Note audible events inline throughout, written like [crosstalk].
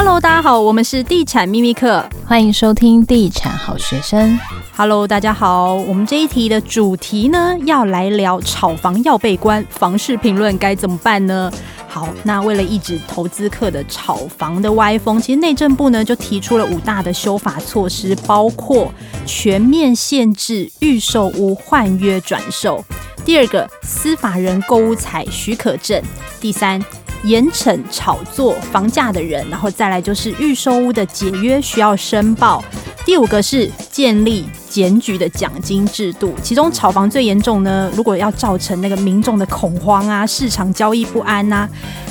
Hello，大家好，我们是地产秘密课，欢迎收听地产好学生。Hello，大家好，我们这一题的主题呢，要来聊炒房要被关，房市评论该怎么办呢？好，那为了抑制投资客的炒房的歪风，其实内政部呢就提出了五大的修法措施，包括全面限制预售屋换约转售，第二个司法人购物采许可证，第三。严惩炒作房价的人，然后再来就是预售屋的解约需要申报。第五个是建立检举的奖金制度，其中炒房最严重呢，如果要造成那个民众的恐慌啊，市场交易不安呐、啊，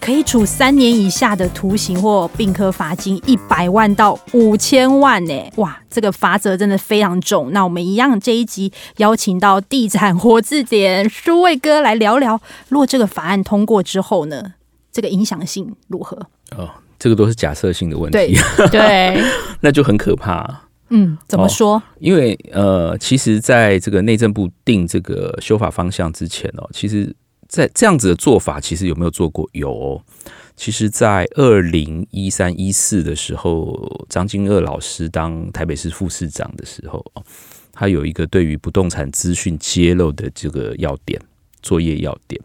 可以处三年以下的徒刑或并科罚金一百万到五千万呢。哇，这个罚则真的非常重。那我们一样这一集邀请到地产活字典书卫哥来聊聊，如果这个法案通过之后呢？这个影响性如何？哦，这个都是假设性的问题，对，[laughs] 对那就很可怕。嗯，怎么说？哦、因为呃，其实在这个内政部定这个修法方向之前哦，其实，在这样子的做法，其实有没有做过？有、哦。其实，在二零一三一四的时候，张金鶚老师当台北市副市长的时候，他有一个对于不动产资讯揭露的这个要点，作业要点，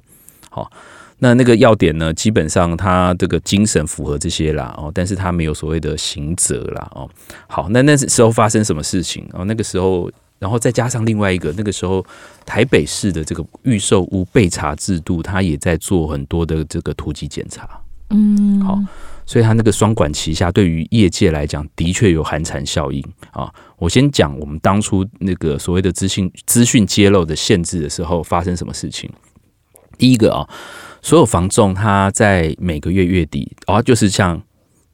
好。那那个要点呢，基本上他这个精神符合这些啦哦，但是他没有所谓的刑责啦哦。好，那那时候发生什么事情哦？那个时候，然后再加上另外一个，那个时候台北市的这个预售屋备查制度，他也在做很多的这个突击检查。嗯，好，所以他那个双管齐下，对于业界来讲，的确有寒蝉效应啊。我先讲我们当初那个所谓的资讯资讯揭露的限制的时候，发生什么事情？第一个啊。所有房仲他在每个月月底，哦，就是像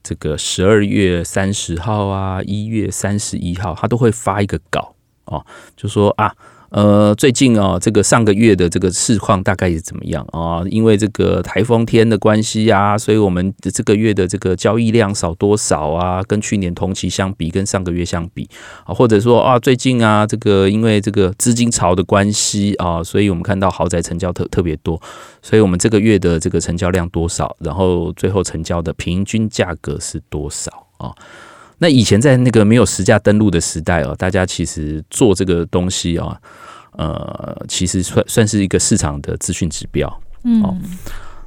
这个十二月三十号啊，一月三十一号，他都会发一个稿哦，就说啊。呃，最近哦，这个上个月的这个市况大概是怎么样啊？因为这个台风天的关系啊，所以我们这个月的这个交易量少多少啊？跟去年同期相比，跟上个月相比啊，或者说啊，最近啊，这个因为这个资金潮的关系啊，所以我们看到豪宅成交特特别多，所以我们这个月的这个成交量多少？然后最后成交的平均价格是多少啊？那以前在那个没有实价登录的时代哦，大家其实做这个东西啊，呃，其实算算是一个市场的资讯指标。嗯，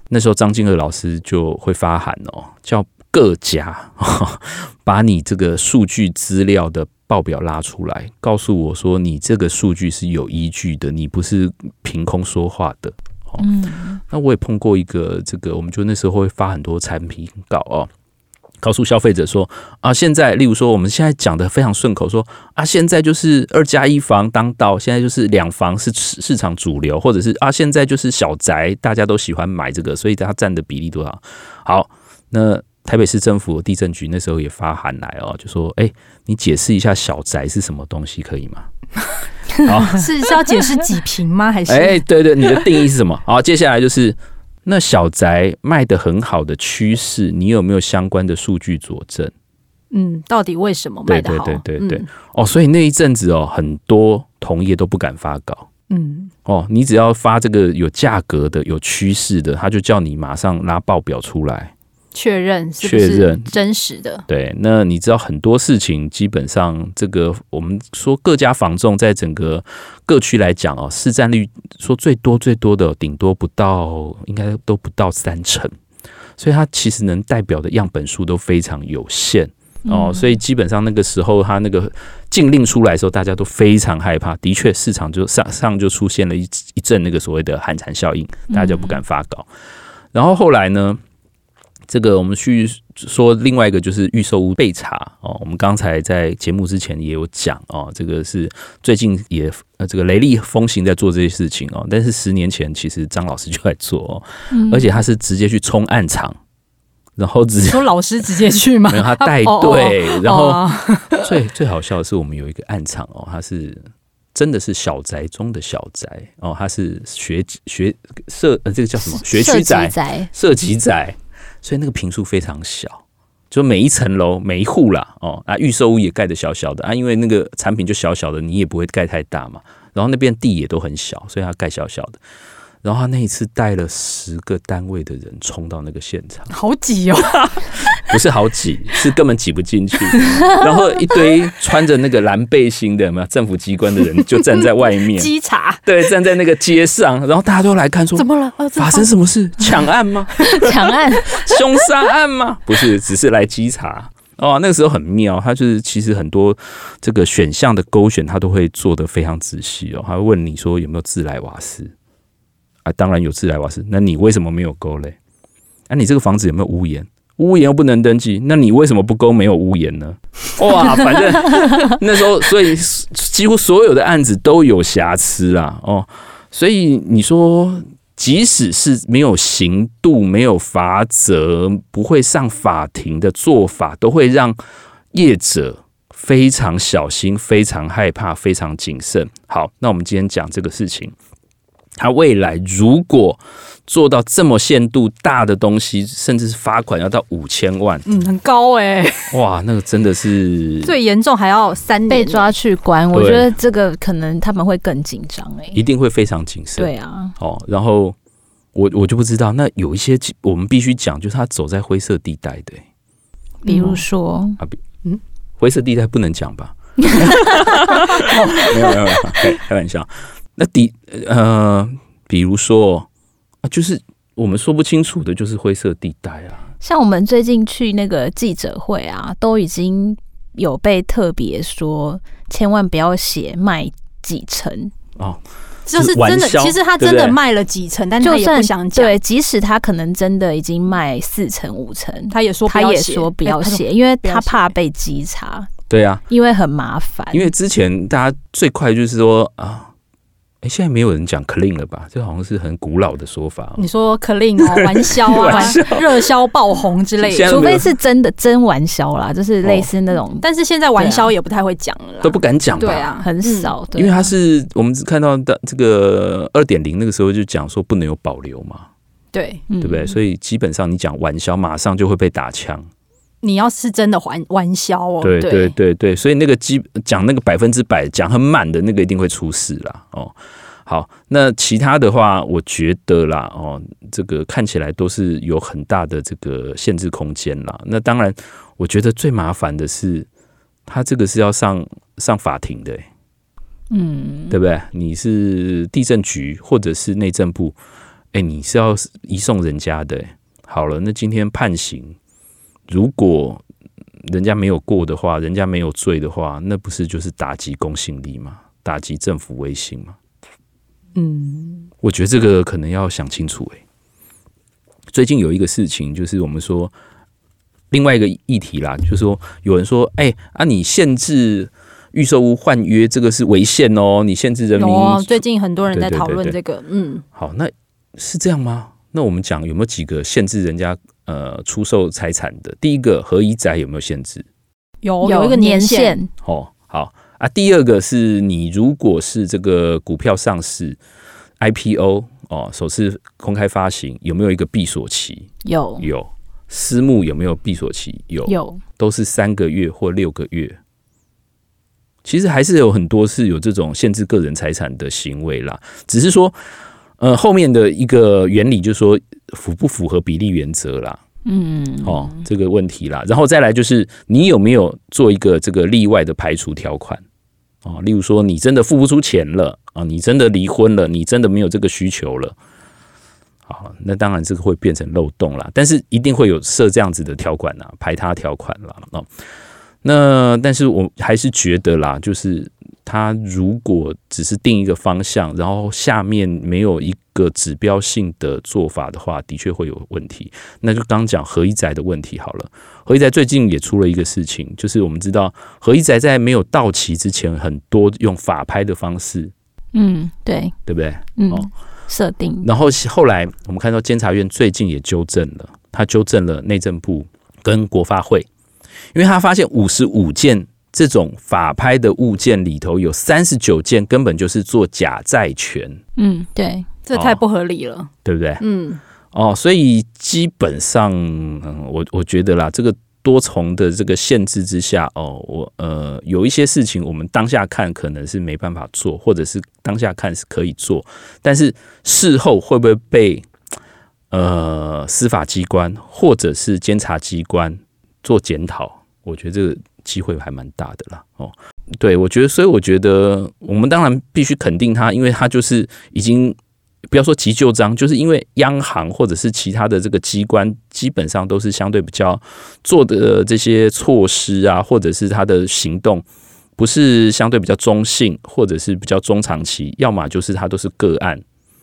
那时候张金鶚老师就会发函哦，叫各家 [laughs] 把你这个数据资料的报表拉出来，告诉我说你这个数据是有依据的，你不是凭空说话的。嗯，那我也碰过一个这个，我们就那时候会发很多产品稿哦。告诉消费者说啊，现在例如说我们现在讲的非常顺口，说啊，现在就是二加一房当道，现在就是两房是市场主流，或者是啊，现在就是小宅，大家都喜欢买这个，所以它占的比例多少？好，那台北市政府地震局那时候也发函来哦，就说哎，你解释一下小宅是什么东西可以吗？[laughs] 好，是是要解释几平吗？还是哎，对对，你的定义是什么？好，接下来就是。那小宅卖的很好的趋势，你有没有相关的数据佐证？嗯，到底为什么卖得好？对对对对对。嗯、哦，所以那一阵子哦，很多同业都不敢发稿。嗯，哦，你只要发这个有价格的、有趋势的，他就叫你马上拉报表出来。确认是不是真实的？对，那你知道很多事情，基本上这个我们说各家房仲在整个各区来讲哦，市占率说最多最多的，顶多不到，应该都不到三成，所以它其实能代表的样本数都非常有限哦。所以基本上那个时候，它那个禁令出来的时候，大家都非常害怕。的确，市场就上上就出现了一一阵那个所谓的寒蝉效应，大家就不敢发稿。然后后来呢？这个我们去说另外一个就是预售屋被查哦，我们刚才在节目之前也有讲哦，这个是最近也呃这个雷厉风行在做这些事情哦，但是十年前其实张老师就在做哦，而且他是直接去冲暗场，然后直接说老师直接去吗？[laughs] 没有，他带队，然后最最好笑的是我们有一个暗场哦，他是真的是小宅中的小宅哦，他是学学社呃这个叫什么学区宅、社级宅。所以那个平数非常小，就每一层楼每一户啦，哦啊，预售屋也盖得小小的啊，因为那个产品就小小的，你也不会盖太大嘛。然后那边地也都很小，所以他盖小小的。然后他那一次带了十个单位的人冲到那个现场，好挤哦。不是好挤，是根本挤不进去。[laughs] 然后一堆穿着那个蓝背心的，有没有政府机关的人就站在外面稽查，对，站在那个街上，然后大家都来看说，怎么了？发生什么事？抢案吗？[laughs] 抢案？凶杀案吗？不是，只是来稽查。哦，那个时候很妙，他就是其实很多这个选项的勾选，他都会做得非常仔细哦。他会问你说有没有自来瓦斯啊？当然有自来瓦斯，那你为什么没有勾嘞？啊，你这个房子有没有屋檐？屋檐又不能登记，那你为什么不勾没有屋檐呢？[laughs] 哇，反正 [laughs] 那时候，所以几乎所有的案子都有瑕疵啊。哦，所以你说。即使是没有刑度、没有罚则、不会上法庭的做法，都会让业者非常小心、非常害怕、非常谨慎。好，那我们今天讲这个事情，他未来如果做到这么限度大的东西，甚至是罚款要到五千万，嗯，很高哎、欸，哇，那个真的是 [laughs] 最严重还要三年被抓去关。我觉得这个可能他们会更紧张哎，一定会非常谨慎。对啊，哦，然后。我我就不知道，那有一些我们必须讲，就是他走在灰色地带的，比如说啊，比嗯，灰色地带不能讲吧？[laughs] 没有没有没有，开开玩笑。那底呃，比如说啊，就是我们说不清楚的，就是灰色地带啊。像我们最近去那个记者会啊，都已经有被特别说，千万不要写卖几成哦。就是真的，其实他真的卖了几成，但他也不想讲。对，即使他可能真的已经卖四成五成，他也说他也说不要写，因为他怕被稽查。对啊，因为很麻烦。因为之前大家最快就是说啊。哎，现在没有人讲 clean 了吧？这好像是很古老的说法。你说 clean 哦，[laughs] 玩销啊，热销爆红之类的，除非是真的真玩销啦，就是类似那种。但是现在玩销也不太会讲了，都不敢讲。对啊，很少。因为他是我们看到的这个二点零那个时候就讲说不能有保留嘛，对，对不对？所以基本上你讲玩销，马上就会被打枪。你要是真的玩玩销哦，对对对对，所以那个基讲那个百分之百讲很满的那个一定会出事啦。哦。好，那其他的话，我觉得啦，哦，这个看起来都是有很大的这个限制空间啦。那当然，我觉得最麻烦的是，他这个是要上上法庭的，嗯，对不对？你是地震局或者是内政部，哎，你是要移送人家的。好了，那今天判刑。如果人家没有过的话，人家没有罪的话，那不是就是打击公信力吗？打击政府威信吗？嗯，我觉得这个可能要想清楚。诶，最近有一个事情，就是我们说另外一个议题啦，就是说有人说，哎啊，你限制预售屋换约，这个是违宪哦，你限制人民。哦，最近很多人在讨论这个。嗯，好，那是这样吗？那我们讲有没有几个限制人家呃出售财产的？第一个合宜宅有没有限制？有有一个年限。哦，好啊。第二个是你如果是这个股票上市 IPO 哦，首次公开发行有没有一个闭锁期？有有。私募有没有闭锁期？有有，都是三个月或六个月。其实还是有很多是有这种限制个人财产的行为啦，只是说。呃，后面的一个原理就是说符不符合比例原则啦，嗯，哦，这个问题啦，然后再来就是你有没有做一个这个例外的排除条款，哦，例如说你真的付不出钱了啊，你真的离婚了，你真的没有这个需求了，好，那当然这个会变成漏洞啦，但是一定会有设这样子的条款啦，排他条款啦。哦，那但是我还是觉得啦，就是。他如果只是定一个方向，然后下面没有一个指标性的做法的话，的确会有问题。那就刚讲何一宅的问题好了。何一宅最近也出了一个事情，就是我们知道何一宅在没有到期之前，很多用法拍的方式，嗯，对，对不对？嗯，设定。然后后来我们看到监察院最近也纠正了，他纠正了内政部跟国发会，因为他发现五十五件。这种法拍的物件里头有三十九件根本就是做假债权，嗯，对，这太不合理了，哦、对不对？嗯，哦，所以基本上，嗯，我我觉得啦，这个多重的这个限制之下，哦，我呃有一些事情我们当下看可能是没办法做，或者是当下看是可以做，但是事后会不会被呃司法机关或者是监察机关做检讨，我觉得这个机会还蛮大的啦。哦，对，我觉得，所以我觉得我们当然必须肯定他，因为他就是已经不要说急就章，就是因为央行或者是其他的这个机关，基本上都是相对比较做的这些措施啊，或者是他的行动。不是相对比较中性，或者是比较中长期，要么就是它都是个案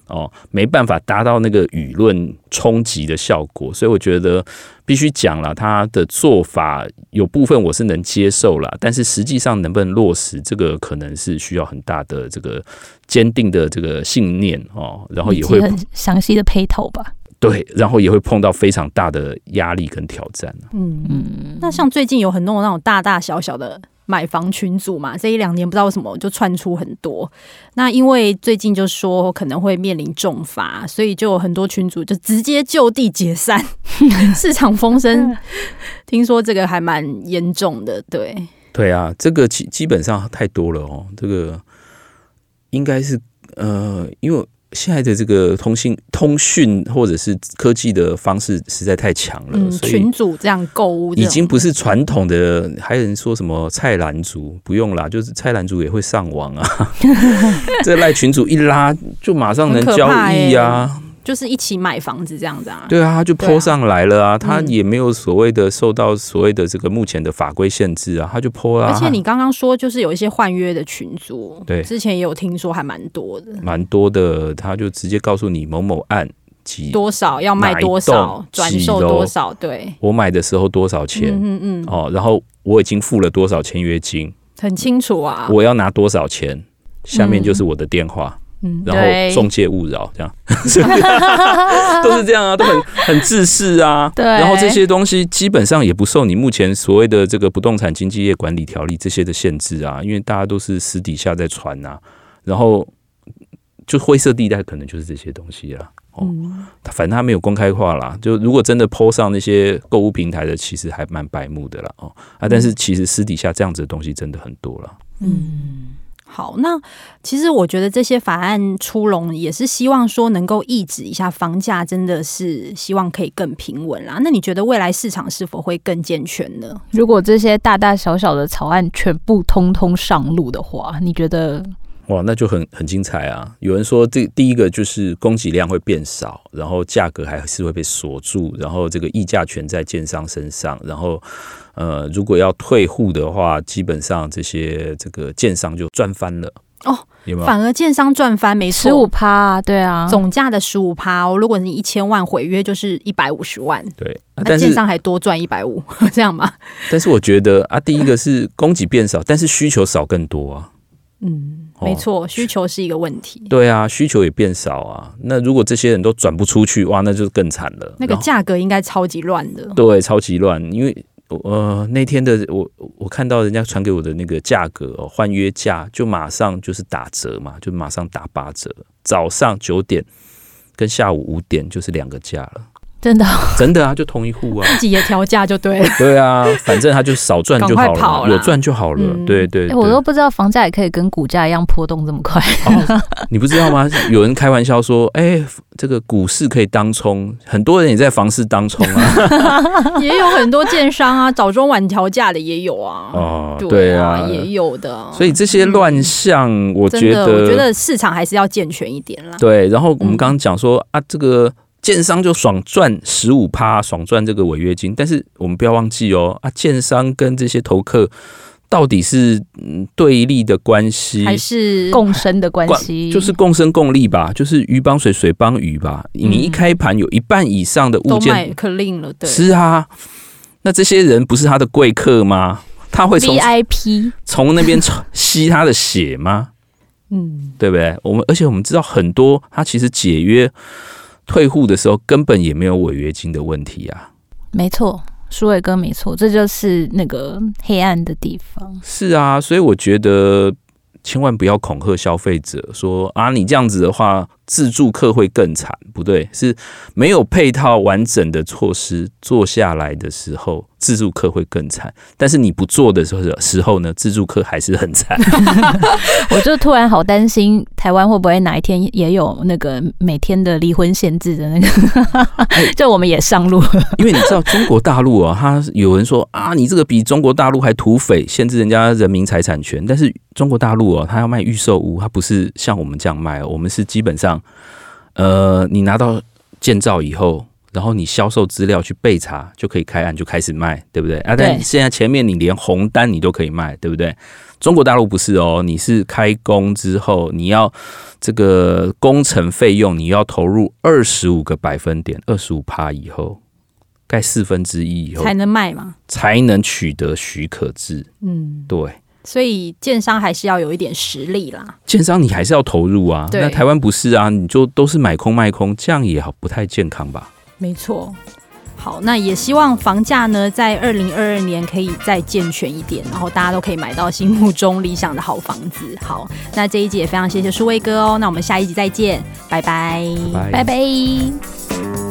哦，没办法达到那个舆论冲击的效果，所以我觉得必须讲了，他的做法有部分我是能接受了，但是实际上能不能落实，这个可能是需要很大的这个坚定的这个信念哦，然后也会很详细的配套吧，对，然后也会碰到非常大的压力跟挑战。嗯嗯，那像最近有很多那种大大小小的。买房群组嘛，这一两年不知道为什么就窜出很多。那因为最近就说可能会面临重罚，所以就有很多群组就直接就地解散。[laughs] 市场风声，听说这个还蛮严重的。对，对啊，这个基基本上太多了哦。这个应该是呃，因为。现在的这个通信、通讯或者是科技的方式实在太强了，嗯，群主这样购物已经不是传统的。还有人说什么菜篮族？不用啦，就是菜篮族也会上网啊。[laughs] 这赖群主一拉，就马上能交易啊。就是一起买房子这样子啊？对啊，他就 po 上来了啊，他也没有所谓的受到所谓的这个目前的法规限制啊，他就 po 了。而且你刚刚说就是有一些换约的群组，对，之前也有听说还蛮多的，蛮多的，他就直接告诉你某某案几多少要卖多少，转售多少，对，我买的时候多少钱，嗯嗯哦，然后我已经付了多少签约金，很清楚啊，我要拿多少钱，下面就是我的电话。嗯嗯，然后中介勿扰这样，[laughs] 都是这样啊，都很很自私啊。[laughs] 对，然后这些东西基本上也不受你目前所谓的这个不动产经纪业管理条例这些的限制啊，因为大家都是私底下在传啊，然后就灰色地带可能就是这些东西了。哦，反正他没有公开化啦。就如果真的 po 上那些购物平台的，其实还蛮白目的啦。哦啊，但是其实私底下这样子的东西真的很多了。嗯。好，那其实我觉得这些法案出笼也是希望说能够抑制一下房价，真的是希望可以更平稳啦。那你觉得未来市场是否会更健全呢？如果这些大大小小的草案全部通通上路的话，你觉得？哇，那就很很精彩啊！有人说，这第一个就是供给量会变少，然后价格还是会被锁住，然后这个溢价权在建商身上，然后呃，如果要退户的话，基本上这些这个建商就赚翻了哦，有没有？反而建商赚翻，没错，十五趴，对啊，总价的十五趴哦。如果你一千万毁约，就是一百五十万，对，那建商还多赚一百五，这样吗？但是我觉得啊，第一个是供给变少，但是需求少更多啊。嗯，没错，需求是一个问题。对啊，需求也变少啊。那如果这些人都转不出去，哇，那就更惨了。那个价格应该超级乱的。对，超级乱。因为呃，那天的我我看到人家传给我的那个价格哦，换约价就马上就是打折嘛，就马上打八折。早上九点跟下午五点就是两个价了。真的，真的啊，就同一户啊，自己也调价就对了。对啊，反正他就少赚就好了，有赚就好了。嗯、对对，我都不知道房价也可以跟股价一样波动这么快。哦、你不知道吗？[laughs] 有人开玩笑说，哎、欸，这个股市可以当冲，很多人也在房市当冲啊。[laughs] 也有很多建商啊，早中晚调价的也有啊。哦，对啊，也有的。所以这些乱象，我觉得，我觉得市场还是要健全一点啦。对，然后我们刚刚讲说啊，这个。建商就爽赚十五趴，爽赚这个违约金。但是我们不要忘记哦，啊，建商跟这些投客到底是对立的关系，还是共生的关系？就是共生共利吧，就是鱼帮水，水帮鱼吧。你一开盘有一半以上的物件可令了，对，是啊。那这些人不是他的贵客吗？他会从 VIP 从那边 [laughs] 吸他的血吗？嗯，对不对？我们而且我们知道很多，他其实解约。退户的时候根本也没有违约金的问题啊！没错，舒伟哥没错，这就是那个黑暗的地方。是啊，所以我觉得千万不要恐吓消费者说啊，你这样子的话，自助客会更惨。不对，是没有配套完整的措施做下来的时候，自助客会更惨。但是你不做的时候时候呢，自助客还是很惨。[laughs] 我就突然好担心，台湾会不会哪一天也有那个每天的离婚限制的那个？[laughs] 就我们也上路了，因为你知道中国大陆啊，他有人说啊，你这个比中国大陆还土匪，限制人家人民财产权。但是中国大陆哦，他要卖预售屋，他不是像我们这样卖，我们是基本上，呃，你拿到建造以后。然后你销售资料去备查，就可以开案，就开始卖，对不对啊？但现在前面你连红单你都可以卖，对不对？中国大陆不是哦，你是开工之后，你要这个工程费用，你要投入二十五个百分点，二十五趴以后，盖四分之一以后才能卖嘛？才能取得许可制。嗯，对。所以建商还是要有一点实力啦。建商你还是要投入啊。那台湾不是啊，你就都是买空卖空，这样也好不太健康吧？没错，好，那也希望房价呢，在二零二二年可以再健全一点，然后大家都可以买到心目中理想的好房子。好，那这一集也非常谢谢舒威哥哦，那我们下一集再见，拜拜，拜拜。拜拜。